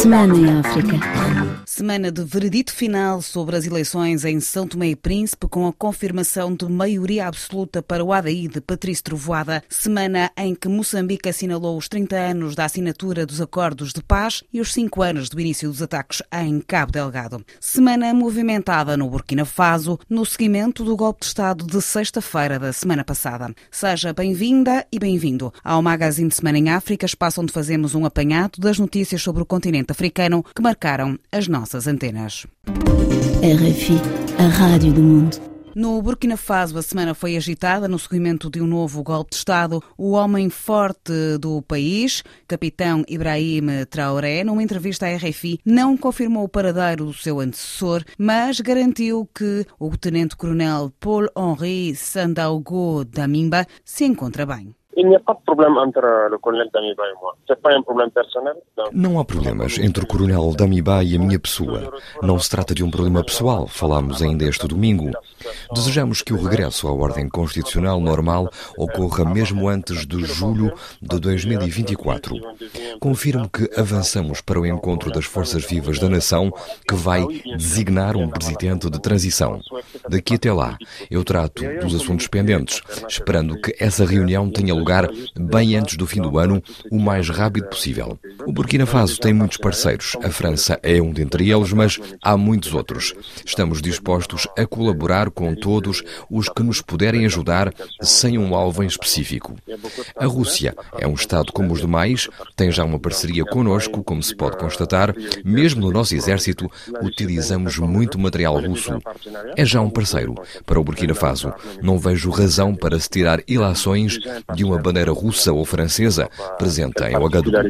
Semana em África. Semana de veredito final sobre as eleições em São Tomé e Príncipe, com a confirmação de maioria absoluta para o ADI de Patrício Trovoada. Semana em que Moçambique assinalou os 30 anos da assinatura dos acordos de paz e os 5 anos do início dos ataques em Cabo Delgado. Semana movimentada no Burkina Faso, no seguimento do golpe de Estado de sexta-feira da semana passada. Seja bem-vinda e bem-vindo ao Magazine de Semana em África, espaço onde fazemos um apanhado das notícias sobre o continente africano que marcaram as nossas antenas. RFI, a Rádio do Mundo. No Burkina Faso, a semana foi agitada no seguimento de um novo golpe de Estado. O homem forte do país, capitão Ibrahim Traoré, numa entrevista à RFI, não confirmou o paradeiro do seu antecessor, mas garantiu que o tenente-coronel Paul-Henri Sandaogo Damimba se encontra bem. Il n'y a pas de problème entre le colonel Damiba et moi. C'est pas un problème personnel. Não há problemas entre o coronel Damiba e a minha pessoa. Não se trata de um problema pessoal, falámos ainda este domingo. Desejamos que o regresso à ordem constitucional normal ocorra mesmo antes de julho de 2024. Confirmo que avançamos para o encontro das forças vivas da nação que vai designar um presidente de transição. Daqui até lá, eu trato dos assuntos pendentes, esperando que essa reunião tenha lugar bem antes do fim do ano, o mais rápido possível. O Burkina Faso tem muitos parceiros. A França é um dentre eles, mas há muitos outros. Estamos dispostos a colaborar com todos os que nos puderem ajudar sem um alvo em específico. A Rússia é um Estado como os demais, tem já uma parceria conosco, como se pode constatar. Mesmo no nosso exército, utilizamos muito material russo. É já um parceiro para o Burkina Faso. Não vejo razão para se tirar ilações de uma bandeira russa ou francesa presente em Ouagadougou.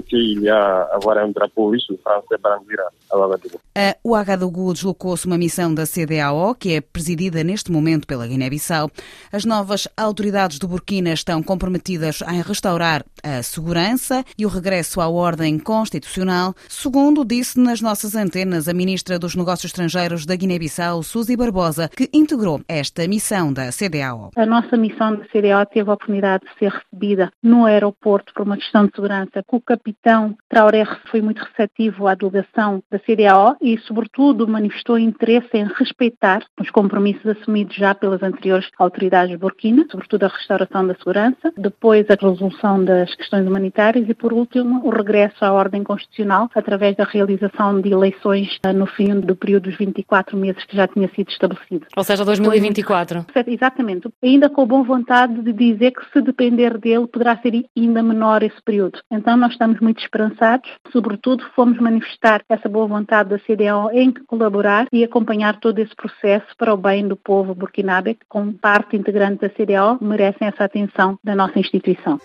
A Ouagadougou deslocou-se uma missão da CDAO, que é presidida neste momento pela Guiné-Bissau. As novas autoridades do Burkina estão comprometidas em restaurar a segurança e o regresso à ordem constitucional, segundo disse nas nossas antenas a ministra dos Negócios Estrangeiros da Guiné-Bissau, Suzy Barbosa, que integrou esta missão da CDAO. A nossa missão da CDAO teve a oportunidade de ser recebida no aeroporto por uma questão de segurança. O capitão Traoré foi muito receptivo à delegação da CDAO e, sobretudo, manifestou interesse em respeitar os compromissos assumidos já pelas anteriores autoridades de Burkina, sobretudo a restauração da segurança, depois a resolução das questões humanitárias e, por último, o regresso à ordem constitucional através da realização de eleições no fim do período dos 24 meses que já tinha sido estabelecido. Ou seja, 2024. Exatamente. Ainda com boa vontade de dizer que se depender dele poderá ser ainda menor esse período. Então nós estamos muito esperançados, sobretudo fomos manifestar essa boa vontade da CDAO em colaborar e acompanhar todo esse processo para o bem do povo burkinabé, que como parte integrante da CDAO merecem essa atenção da nossa instituição.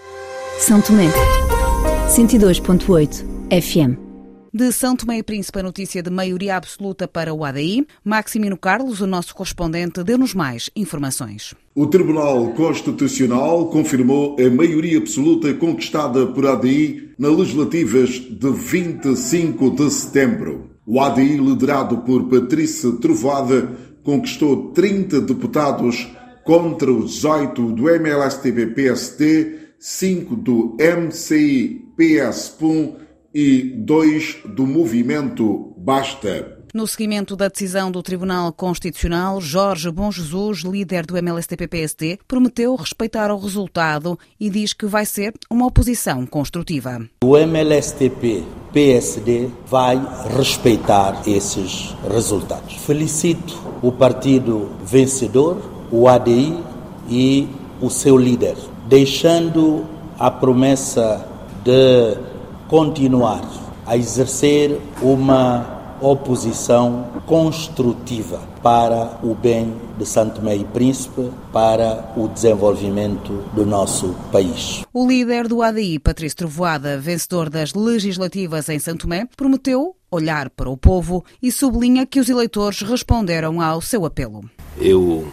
São Tomé, 102.8 FM. De São Tomé e Príncipe, a notícia de maioria absoluta para o ADI. Maximino Carlos, o nosso correspondente, deu-nos mais informações. O Tribunal Constitucional confirmou a maioria absoluta conquistada por ADI nas legislativas de 25 de setembro. O ADI, liderado por Patrícia Trovada, conquistou 30 deputados contra os 18 do MLSTP-PST, 5 do MCI-PS-PUM e 2 do movimento Basta. No seguimento da decisão do Tribunal Constitucional, Jorge Bom Jesus, líder do MLSTP-PSD, prometeu respeitar o resultado e diz que vai ser uma oposição construtiva. O MLSTP-PSD vai respeitar esses resultados. Felicito o partido vencedor, o ADI e o seu líder, deixando a promessa de continuar a exercer uma oposição construtiva para o bem de Santo Tomé e Príncipe, para o desenvolvimento do nosso país. O líder do ADI, Patrício Trovoada, vencedor das legislativas em Santo Tomé, prometeu olhar para o povo e sublinha que os eleitores responderam ao seu apelo. Eu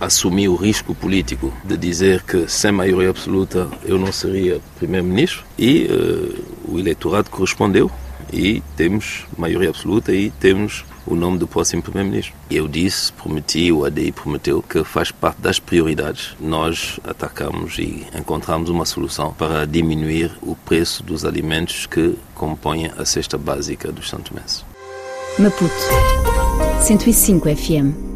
assumi o risco político de dizer que sem maioria absoluta eu não seria primeiro-ministro e uh, o eleitorado correspondeu e temos maioria absoluta e temos o nome do próximo primeiro-ministro. Eu disse, prometi, o ADI prometeu que faz parte das prioridades. Nós atacamos e encontramos uma solução para diminuir o preço dos alimentos que compõem a cesta básica dos santomenses. Maputo 105 FM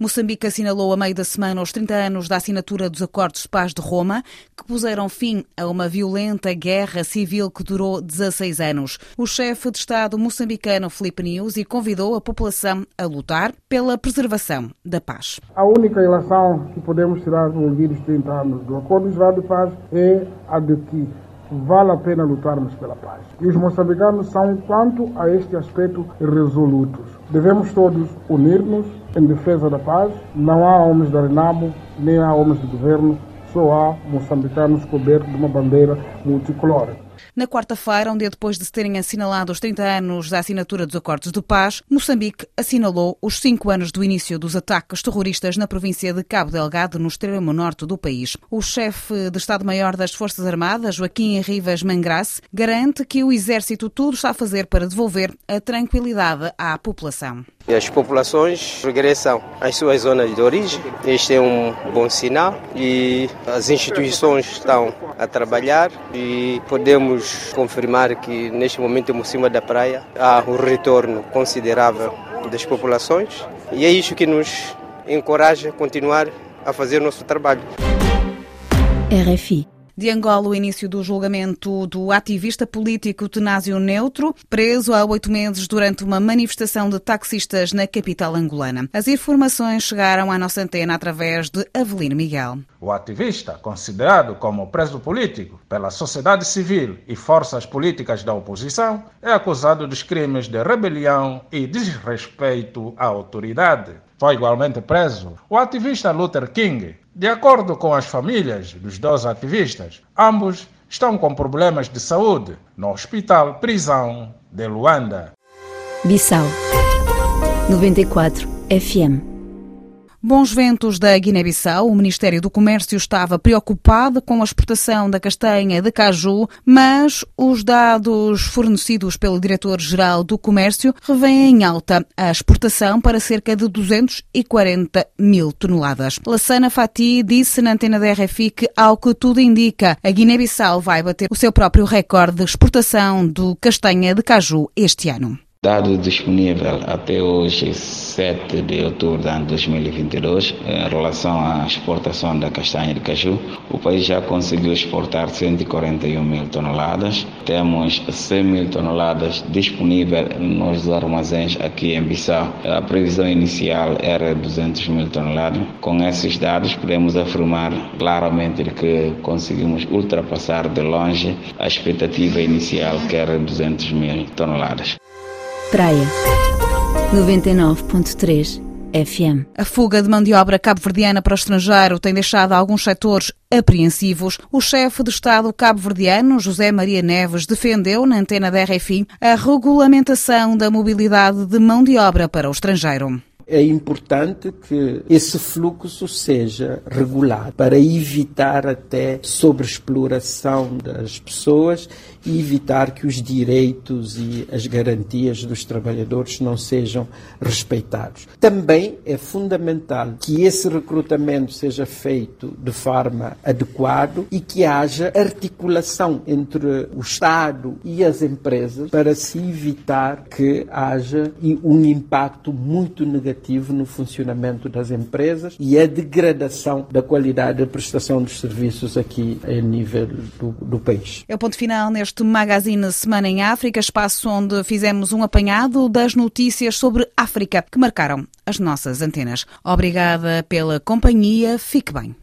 Moçambique assinalou a meio da semana os 30 anos da assinatura dos Acordos de Paz de Roma, que puseram fim a uma violenta guerra civil que durou 16 anos. O chefe de Estado moçambicano Felipe News convidou a população a lutar pela preservação da paz. A única relação que podemos tirar do ouvido 30 anos do Acordo de Paz é a de que vale a pena lutarmos pela paz. E os moçambicanos são, quanto a este aspecto, resolutos. Devemos todos unir-nos em defesa da paz. Não há homens da Renamo, nem há homens do governo, só há moçambicanos cobertos de uma bandeira multicolor. Na quarta-feira, um dia depois de se terem assinalado os 30 anos da assinatura dos Acordos de Paz, Moçambique assinalou os cinco anos do início dos ataques terroristas na província de Cabo Delgado, no extremo norte do país. O chefe de Estado-Maior das Forças Armadas, Joaquim Rivas Mangrace, garante que o Exército tudo está a fazer para devolver a tranquilidade à população. E as populações regressam às suas zonas de origem. Este é um bom sinal e as instituições estão a trabalhar e podemos confirmar que neste momento em cima da praia há um retorno considerável das populações e é isso que nos encoraja a continuar a fazer nosso trabalho. RFI de Angola o início do julgamento do ativista político Tenásio Neutro, preso há oito meses durante uma manifestação de taxistas na capital angolana. As informações chegaram à nossa antena através de Avelino Miguel. O ativista, considerado como preso político pela sociedade civil e forças políticas da oposição, é acusado dos crimes de rebelião e desrespeito à autoridade. Foi igualmente preso o ativista Luther King, de acordo com as famílias dos dois ativistas, ambos estão com problemas de saúde no Hospital Prisão de Luanda. Bissau 94 FM Bons ventos da Guiné-Bissau. O Ministério do Comércio estava preocupado com a exportação da castanha de caju, mas os dados fornecidos pelo diretor-geral do Comércio revêem em alta a exportação para cerca de 240 mil toneladas. Lassana Fati disse na antena da RFI que, ao que tudo indica, a Guiné-Bissau vai bater o seu próprio recorde de exportação do castanha de caju este ano. Dado disponível até hoje, 7 de outubro de ano 2022, em relação à exportação da castanha de caju, o país já conseguiu exportar 141 mil toneladas. Temos 100 mil toneladas disponíveis nos armazéns aqui em Bissau. A previsão inicial era 200 mil toneladas. Com esses dados, podemos afirmar claramente que conseguimos ultrapassar de longe a expectativa inicial, que era 200 mil toneladas. Praia 99.3 FM. A fuga de mão de obra cabo-verdiana para o estrangeiro tem deixado alguns setores apreensivos. O chefe de Estado cabo-verdiano, José Maria Neves, defendeu na antena da RFI a regulamentação da mobilidade de mão de obra para o estrangeiro é importante que esse fluxo seja regulado para evitar até sobreexploração das pessoas evitar que os direitos e as garantias dos trabalhadores não sejam respeitados. Também é fundamental que esse recrutamento seja feito de forma adequada e que haja articulação entre o Estado e as empresas para se evitar que haja um impacto muito negativo no funcionamento das empresas e a degradação da qualidade da prestação dos serviços aqui a nível do, do país. É o ponto final neste Magazine Semana em África, espaço onde fizemos um apanhado das notícias sobre África que marcaram as nossas antenas. Obrigada pela companhia, fique bem.